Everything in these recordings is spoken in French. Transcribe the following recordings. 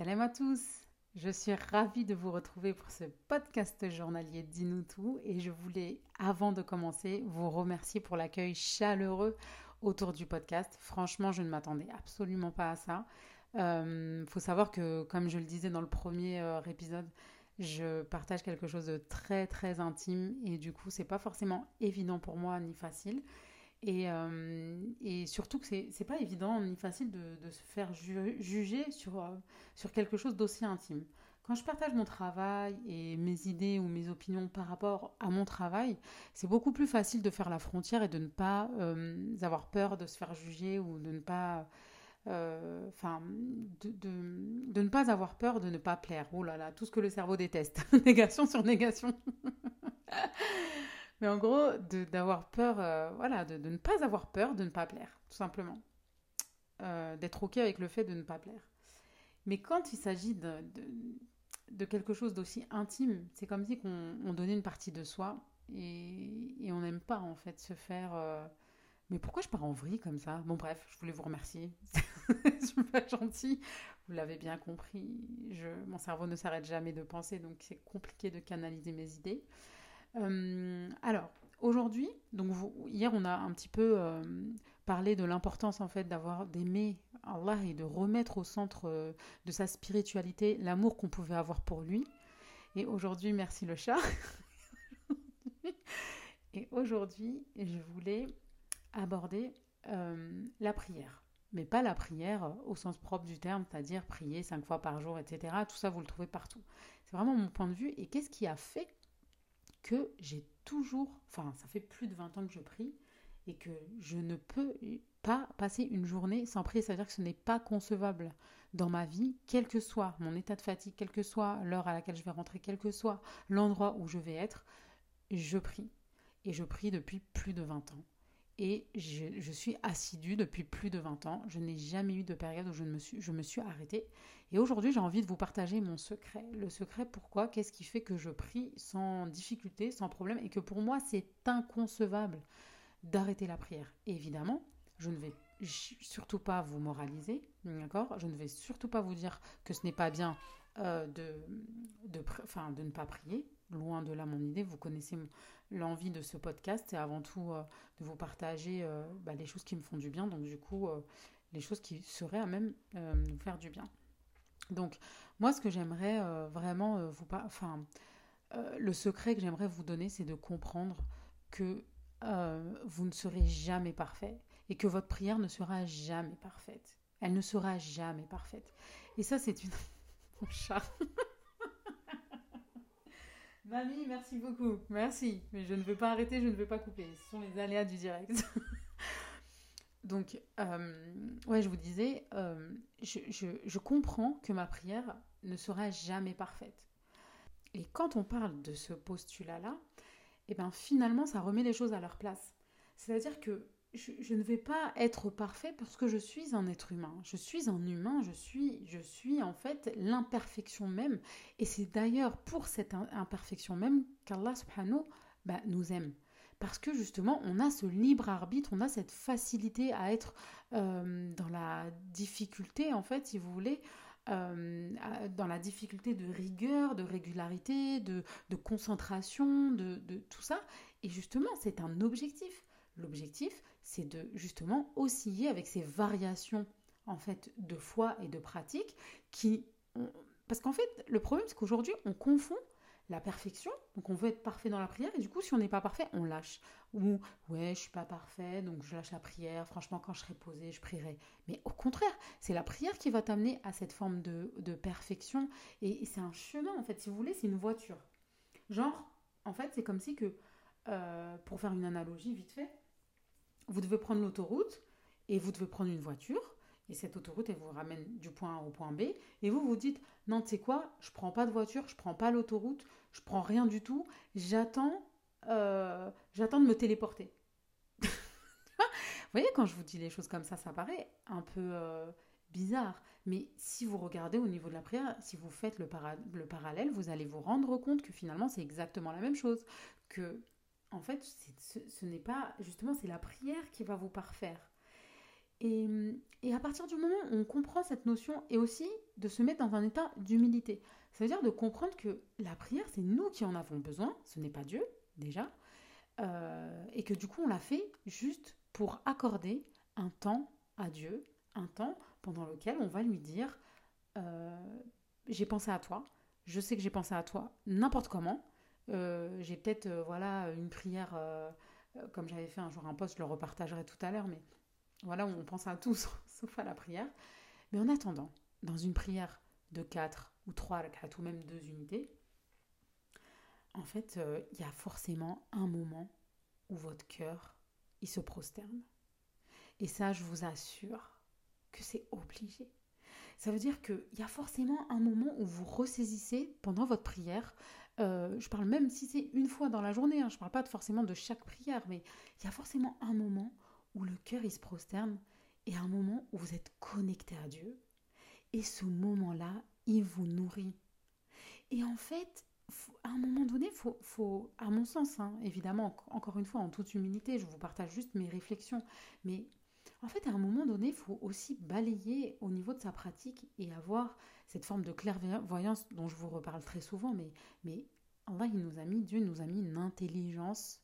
Salam à tous Je suis ravie de vous retrouver pour ce podcast journalier Dis-nous tout et je voulais, avant de commencer, vous remercier pour l'accueil chaleureux autour du podcast. Franchement, je ne m'attendais absolument pas à ça. Il euh, faut savoir que, comme je le disais dans le premier euh, épisode, je partage quelque chose de très très intime et du coup, c'est pas forcément évident pour moi ni facile. Et, euh, et, surtout que c'est, pas évident ni facile de, se faire juger sur, euh, sur quelque chose d'aussi intime. Quand je partage mon travail et mes idées ou mes opinions par rapport à mon travail, c'est beaucoup plus facile de faire la frontière et de ne pas euh, avoir peur de se faire juger ou de ne pas. Enfin, de, ne pas avoir peur de ne pas plaire. Oh là là, tout ce que le cerveau déteste. négation sur négation. Mais en gros, d'avoir peur, euh, voilà, de, de, ne pas avoir peur de ne pas plaire, tout simplement. Euh, D'être OK avec le fait de ne pas plaire. Mais quand il s'agit de, de, quelque chose d'aussi intime, c'est comme si on, donnait une partie de soi et, et on n'aime pas, en fait, se faire... Euh... Mais pourquoi je pars en vrille comme ça? Bon, bref, je voulais vous remercier. je suis pas gentille. Vous l'avez bien compris. Je, mon cerveau ne s'arrête jamais de penser, donc c'est compliqué de canaliser mes idées. Euh, alors, aujourd'hui, donc hier on a un petit peu euh, parlé de l'importance en fait d'avoir d'aimer Allah et de remettre au centre euh, de sa spiritualité l'amour qu'on pouvait avoir pour lui. Et aujourd'hui, merci le chat. et aujourd'hui, je voulais aborder la prière. Mais pas la prière au sens propre du terme, c'est-à-dire prier cinq fois par jour, etc. Tout ça, vous le trouvez partout. C'est vraiment mon point de vue. Et qu'est-ce qui a fait que j'ai toujours, enfin ça fait plus de 20 ans que je prie, et que je ne peux pas passer une journée sans prier. C'est-à-dire que ce n'est pas concevable dans ma vie, quel que soit mon état de fatigue, quelle que soit l'heure à laquelle je vais rentrer, quel que soit l'endroit où je vais être, je prie. Et je prie depuis plus de 20 ans et je, suis assidue depuis plus de 20 ans. Je n'ai jamais eu de période où je, me, suis, je arrêtée. Et aujourd'hui, j'ai envie de vous partager mon secret. Le secret, pourquoi? Qu'est-ce qui fait que je prie sans difficulté, sans problème, et que pour moi, c'est inconcevable d'arrêter la prière Évidemment, je ne vais surtout pas vous moraliser, d'accord? Je ne vais surtout pas vous dire que ce n'est pas bien euh, de, de ne pas prier. Loin de là mon idée, vous connaissez l'envie de ce podcast, c'est avant tout euh, de vous partager euh, bah, les choses qui me font du bien, donc du coup euh, les choses qui seraient à même nous faire du bien. Donc moi ce que j'aimerais vraiment vous enfin le secret que j'aimerais vous donner, c'est de comprendre que vous ne serez jamais parfait et que votre prière ne sera jamais parfaite. Elle ne sera jamais parfaite. Et ça c'est une mon chat. Mamie, merci beaucoup. Merci. Mais je ne veux pas arrêter, je ne veux pas couper. Ce sont les aléas du direct. Donc, euh, ouais, je vous disais, euh, je, je, je, comprends que ma prière ne sera jamais parfaite. Et quand on parle de ce postulat-là, eh ben finalement, ça remet les choses à leur place. C'est-à-dire que je, ne vais pas être parfait parce que je suis un être humain. Je suis un humain, je suis, je suis en fait l'imperfection même. Et c'est d'ailleurs pour cette imperfection même qu'Allah subhanahu bah, nous aime. Parce que justement, on a ce libre arbitre, on a cette facilité à être euh, dans la difficulté, en fait, si vous voulez, euh, dans la difficulté de rigueur, de régularité, de, concentration, de tout ça. Et justement, c'est un objectif. L'objectif, c'est de justement osciller avec ces variations en fait de foi et de pratique qui parce qu'en fait le problème c'est qu'aujourd'hui on confond la perfection donc on veut être parfait dans la prière et du coup si on n'est pas parfait on lâche. Ou ouais je suis pas parfait donc je lâche la prière franchement quand je serai posé je prierai. Mais au contraire c'est la prière qui va t'amener à cette forme de, de perfection et, c'est un chemin en fait si vous voulez c'est une voiture. Genre en fait c'est comme si que euh, pour faire une analogie vite fait vous devez prendre l'autoroute et vous devez prendre une voiture. Et cette autoroute, elle vous ramène du point A au point B. Et vous vous dites, non, tu sais quoi, je prends pas de voiture, je prends pas l'autoroute, je prends rien du tout. J'attends, euh, de me téléporter. vous voyez, quand je vous dis les choses comme ça, ça paraît un peu euh, bizarre. Mais si vous regardez au niveau de la prière, si vous faites le, le parallèle, vous allez vous rendre compte que finalement, c'est exactement la même chose. Que en fait, ce, n'est pas, justement, c'est la prière qui va vous parfaire. Et, et, à partir du moment où on comprend cette notion, et aussi de se mettre dans un état d'humilité. Ça veut dire de comprendre que la prière, c'est nous qui en avons besoin, ce n'est pas Dieu, déjà, euh, et que du coup, on l'a fait juste pour accorder un temps à Dieu, un temps pendant lequel on va lui dire euh, J'ai pensé à toi, je sais que j'ai pensé à toi n'importe comment. Euh, j'ai peut-être voilà une prière comme j'avais fait un jour un post, je le repartagerai tout à l'heure, mais voilà, on pense à tout sauf à la prière. Mais en attendant, dans une prière de 4 ou 3 4 ou même 2 unités, en fait, euh, il y a forcément un moment où votre cœur, il se prosterne. Et ça, je vous assure que c'est obligé. Ça veut dire qu'il y a forcément un moment où vous ressaisissez pendant votre prière. Euh, je parle même si c'est une fois dans la journée, hein, je ne parle pas forcément de chaque prière, mais il y a forcément un moment où le cœur il se prosterne et un moment où vous êtes connecté à Dieu. Et ce moment-là, il vous nourrit. Et en fait, à un moment donné, faut, faut, à mon sens, hein, évidemment, encore une fois, en toute humilité, je vous partage juste mes réflexions, mais en fait, à un moment donné, il faut aussi balayer au niveau de sa pratique et avoir cette forme de clairvoyance dont je vous reparle très souvent, mais, mais Allah, il nous a mis, Dieu nous a mis une intelligence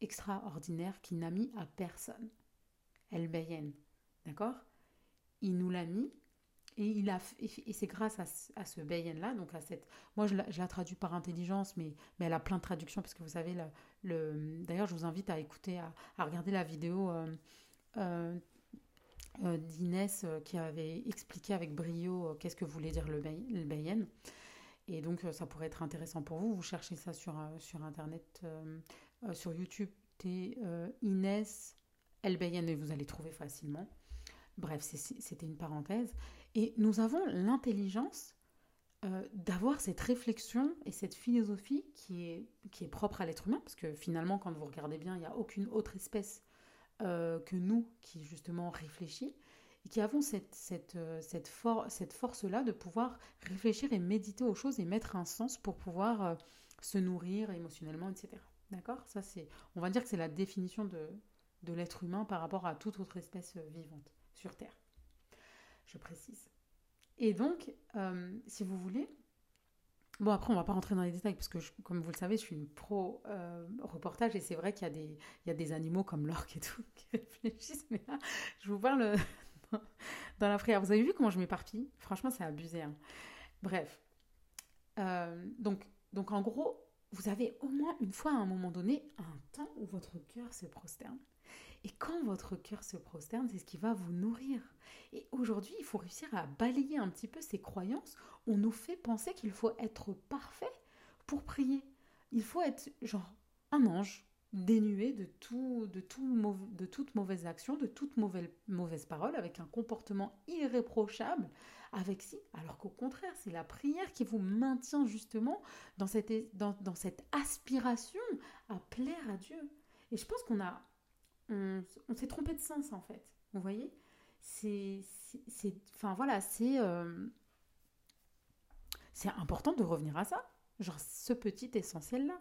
extraordinaire qu'il n'a mis à personne. Elle bayenne. D'accord? Il nous l'a mis et, et c'est grâce à, à ce bayenne-là, donc à cette. Moi, je la, traduis par intelligence, mais, mais elle a plein de traductions, parce que vous savez, le, le d'ailleurs, je vous invite à écouter, à, à regarder la vidéo euh, d'Inès qui avait expliqué avec brio qu'est-ce que voulait dire le, bayenne. Et donc, ça pourrait être intéressant pour vous. Vous cherchez ça sur, sur Internet, sur YouTube, Inès El Bayenne, et vous allez trouver facilement. Bref, c'était une parenthèse. Et nous avons l'intelligence euh, d'avoir cette réflexion et cette philosophie qui est, qui est propre à l'être humain, parce que finalement, quand vous regardez bien, il n'y a aucune autre espèce euh, que nous qui justement réfléchit, et qui avons cette, cette, euh, cette, cette force-là de pouvoir réfléchir et méditer aux choses et mettre un sens pour pouvoir se nourrir émotionnellement, etc. D'accord? Ça, c'est, on va dire que c'est la définition de, de l'être humain par rapport à toute autre espèce vivante sur Terre. Je précise. Et donc, euh, si vous voulez, bon après on va pas rentrer dans les détails parce que comme vous le savez, je suis une pro euh, reportage et c'est vrai qu'il y a des y a des animaux comme l'orque et tout qui réfléchissent, mais là je vous parle dans la prière. Vous avez vu comment je m'éparpille? Franchement, c'est abusé. Hein. Bref, euh, donc donc en gros, vous avez au moins une fois à un moment donné un temps où votre cœur se prosterne. Et quand votre cœur se prosterne, c'est ce qui va vous nourrir. Et aujourd'hui, il faut réussir à balayer un petit peu ces croyances. On nous fait penser qu'il faut être parfait pour prier. Il faut être genre un ange, dénué de, tout, de, tout, de toute mauvaise action, de toute mauvaise, mauvaise parole, avec un comportement irréprochable, avec si, alors qu'au contraire, c'est la prière qui vous maintient justement dans cette, dans cette aspiration à plaire à Dieu. Et je pense qu'on a on, s'est trompé de sens en fait. Vous voyez? C'est, enfin voilà, c'est, euh, c'est important de revenir à ça. Genre ce petit essentiel là.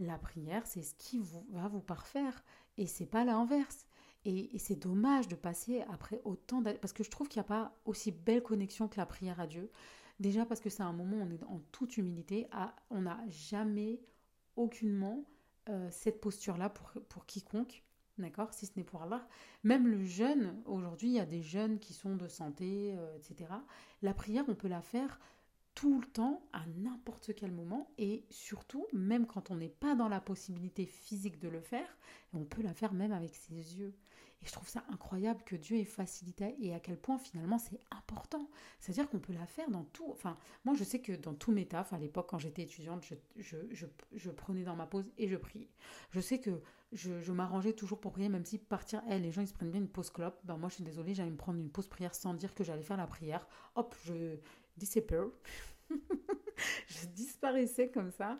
La prière, c'est ce qui vous, va vous parfaire et c'est pas l'inverse. Et, c'est dommage de passer après autant d'années, parce que je trouve qu'il n'y a pas aussi belle connexion que la prière à Dieu. Déjà parce que c'est un moment où on est en toute humilité, on n'a jamais, aucunement, euh, cette posture-là pour, pour quiconque. D'accord Si ce n'est pour Allah. Même le jeûne, aujourd'hui, il y a des jeunes qui sont de santé, euh, etc. La prière, on peut la faire tout le temps, à n'importe quel moment, et surtout, même quand on n'est pas dans la possibilité physique de le faire, on peut la faire même avec ses yeux. Et je trouve ça incroyable que Dieu ait facilité et à quel point finalement c'est important. C'est-à-dire qu'on peut la faire dans tout. Enfin, moi je sais que dans tous mes tafs, à l'époque quand j'étais étudiante, je, je, prenais dans ma pause et je priais. Je sais que je, m'arrangeais toujours pour prier, même si partir, hey, les gens ils se prennent bien une pause clope. Ben moi je suis désolée, j'allais me prendre une pause prière sans dire que j'allais faire la prière. Hop, je disappear. je disparaissais comme ça.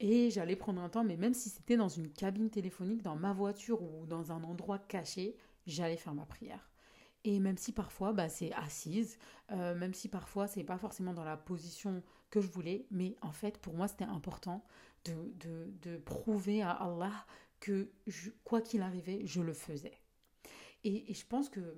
Et j'allais prendre un temps, mais même si c'était dans une cabine téléphonique, dans ma voiture ou dans un endroit caché, j'allais faire ma prière. Et même si parfois bah, c'est assise, euh, même si parfois c'est pas forcément dans la position que je voulais, mais en fait pour moi c'était important de, de, de, prouver à Allah que quoi qu'il arrivait, je le faisais. Et, et, je pense que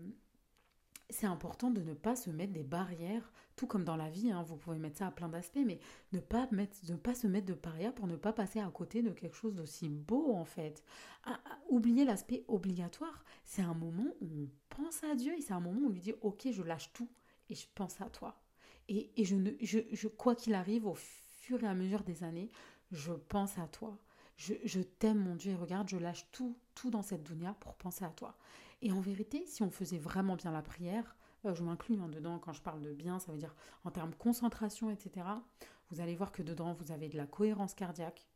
c'est important de ne pas se mettre des barrières, tout comme dans la vie, hein, vous pouvez mettre ça à plein d'aspects, mais ne pas, mettre, ne pas se mettre de barrières pour ne pas passer à côté de quelque chose d'aussi beau en fait. Ah, ah, oublier l'aspect obligatoire, c'est un moment où on pense à Dieu et c'est un moment où on lui dit ok je lâche tout et je pense à toi. Et, et je ne, je, je, quoi qu'il arrive, au fur et à mesure des années, je pense à toi. Je, je t'aime mon Dieu et regarde, je lâche tout, tout dans cette dunya pour penser à toi. Et en vérité, si on faisait vraiment bien la prière, euh, je m'inclus hein, dedans quand je parle de bien, ça veut dire en termes concentration, etc. Vous allez voir que dedans, vous avez de la cohérence cardiaque.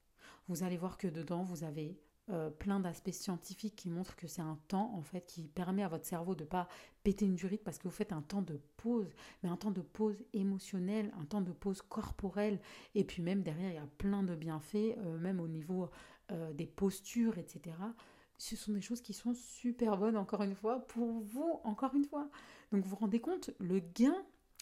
Vous allez voir que dedans, vous avez euh, plein d'aspects scientifiques qui montrent que c'est un temps en fait qui permet à votre cerveau de pas péter une durite parce que vous faites un temps de pause, mais un temps de pause émotionnelle, un temps de pause corporelle, et puis même derrière il y a plein de bienfaits, euh, même au niveau des postures, etc ce sont des choses qui sont super bonnes, encore une fois, pour vous, encore une fois. Donc vous vous rendez compte, le gain,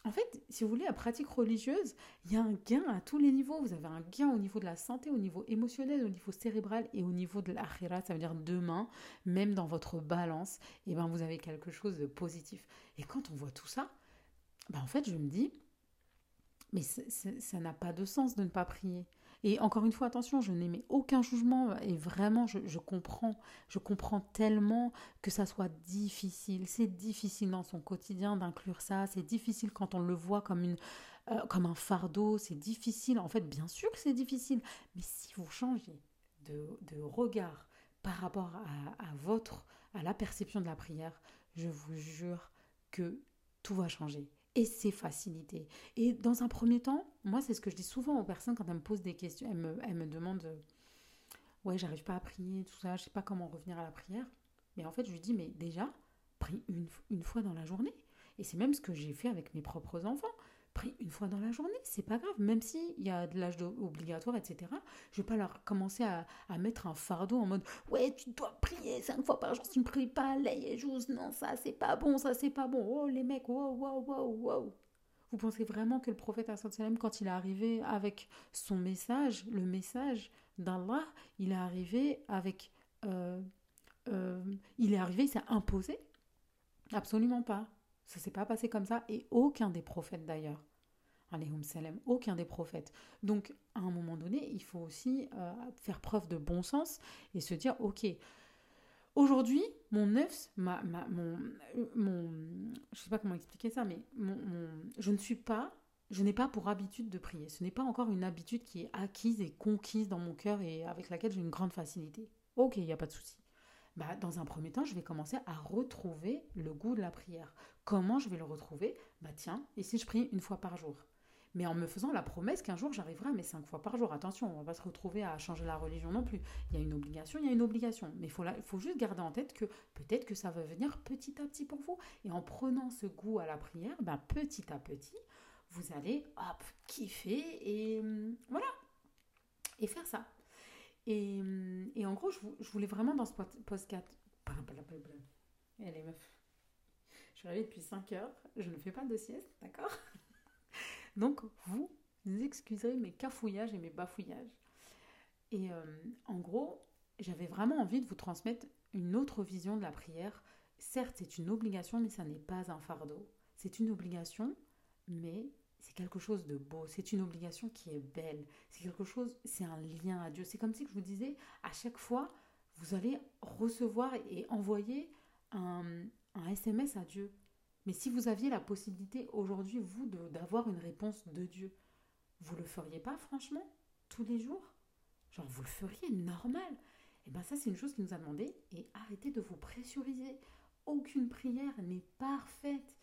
en fait, si vous voulez, la pratique religieuse, il y a un gain à tous les niveaux. Vous avez un gain au niveau de la santé, au niveau émotionnel, au niveau cérébral et au niveau de l'akhira, ça veut dire demain, même dans votre balance, et eh ben vous avez quelque chose de positif. Et quand on voit tout ça, ben en fait, je me dis, mais ça n'a pas de sens de ne pas prier. Et encore une fois, attention, je n'émets aucun jugement et vraiment, je, comprends, je comprends tellement que ça soit difficile. C'est difficile dans son quotidien d'inclure ça. C'est difficile quand on le voit comme une, euh, comme un fardeau. C'est difficile. En fait, bien sûr que c'est difficile. Mais si vous changez de, regard par rapport à, à votre, à la perception de la prière, je vous jure que tout va changer et c'est facilité. Et dans un premier temps, moi, c'est ce que je dis souvent aux personnes quand elles me posent des questions. Elles me, elles me demandent euh, Ouais, j'arrive pas à prier, tout ça, je sais pas comment revenir à la prière. Mais en fait, je lui dis Mais déjà, prie une, une fois dans la journée. Et c'est même ce que j'ai fait avec mes propres enfants pris une fois dans la journée, c'est pas grave, même s'il y a de l'âge obligatoire, etc. Je vais pas leur commencer à, mettre un fardeau en mode ouais, tu dois prier cinq fois par jour, si tu ne pries pas, les jours, non, ça c'est pas bon, ça c'est pas bon, oh les mecs, wow, wow, wow, wow. Vous pensez vraiment que le prophète quand il est arrivé avec son message, le message d'Allah, il est arrivé avec. Euh, euh, il est arrivé, il s'est imposé? Absolument pas. Ça s'est pas passé comme ça et aucun des prophètes d'ailleurs. salam, aucun des prophètes. Donc, à un moment donné, il faut aussi euh, faire preuve de bon sens et se dire, ok, aujourd'hui, mon neuf, ma, ma, mon, je sais pas comment expliquer ça, mais je ne suis pas, je n'ai pas pour habitude de prier. Ce n'est pas encore une habitude qui est acquise et conquise dans mon cœur et avec laquelle j'ai une grande facilité. Ok, il n'y a pas de souci. Bah, dans un premier temps, je vais commencer à retrouver le goût de la prière. Comment je vais le retrouver? Bah tiens, et si je prie une fois par jour? Mais en me faisant la promesse qu'un jour j'arriverai à mes cinq fois par jour. Attention, on va pas se retrouver à changer la religion non plus. Il y a une obligation, il y a une obligation. Mais il faut, faut juste garder en tête que peut-être que ça va venir petit à petit pour vous. Et en prenant ce goût à la prière, bah, petit à petit, vous allez hop, kiffer et hum, voilà. Et faire ça. Et, hum, et en gros, je, voulais vraiment dans ce podcast. les meufs. Je suis depuis 5 heures. Je ne fais pas de sieste, d'accord? Donc, vous excuserez mes cafouillages et mes bafouillages. Et euh, en gros, j'avais vraiment envie de vous transmettre une autre vision de la prière. Certes, c'est une obligation, mais ça n'est pas un fardeau. C'est une obligation, mais c'est quelque chose de beau, c'est une obligation qui est belle, c'est quelque chose, c'est un lien à Dieu. C'est comme si je vous disais, à chaque fois, vous allez recevoir et envoyer un, SMS à Dieu. Mais si vous aviez la possibilité aujourd'hui, vous, d'avoir une réponse de Dieu, vous le feriez pas, franchement, tous les jours? Genre, vous le feriez normal Et eh bien ça, c'est une chose qui nous a demandé. Et arrêtez de vous pressuriser. Aucune prière n'est parfaite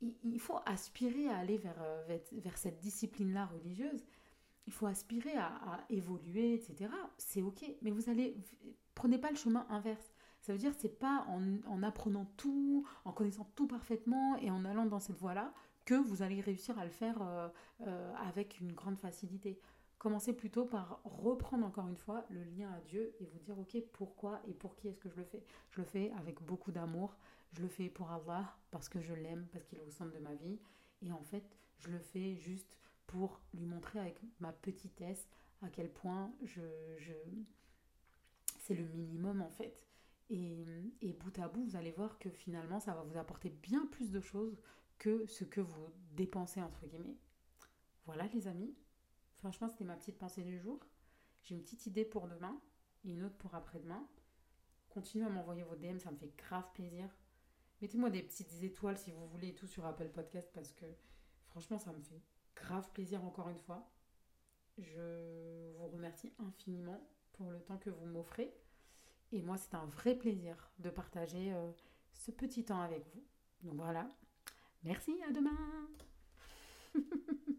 il, faut aspirer à aller euh, vers, vers, cette discipline-là religieuse. Il faut aspirer à, évoluer, etc. C'est ok, mais vous allez prenez pas le chemin inverse. Ça veut dire c'est pas en, apprenant tout, en connaissant tout parfaitement et en allant dans cette voie-là que vous allez réussir à le faire euh, euh, avec une grande facilité. Commencez plutôt par reprendre encore une fois le lien à Dieu et vous dire ok pourquoi et pour qui est-ce que je le fais? Je le fais avec beaucoup d'amour, je le fais pour Allah parce que je l'aime, parce qu'il est au centre de ma vie. Et en fait, je le fais juste pour lui montrer avec ma petitesse à quel point je, c'est le minimum en fait. Et, et bout à bout, vous allez voir que finalement, ça va vous apporter bien plus de choses que ce que vous dépensez, entre guillemets. Voilà les amis. Franchement, c'était ma petite pensée du jour. J'ai une petite idée pour demain et une autre pour après-demain. Continuez à m'envoyer vos DM, ça me fait grave plaisir. Mettez-moi des petites étoiles si vous voulez et tout sur Apple Podcast parce que franchement, ça me fait grave plaisir encore une fois. Je vous remercie infiniment pour le temps que vous m'offrez. Et moi, c'est un vrai plaisir de partager euh, ce petit temps avec vous. Donc voilà. Merci, à demain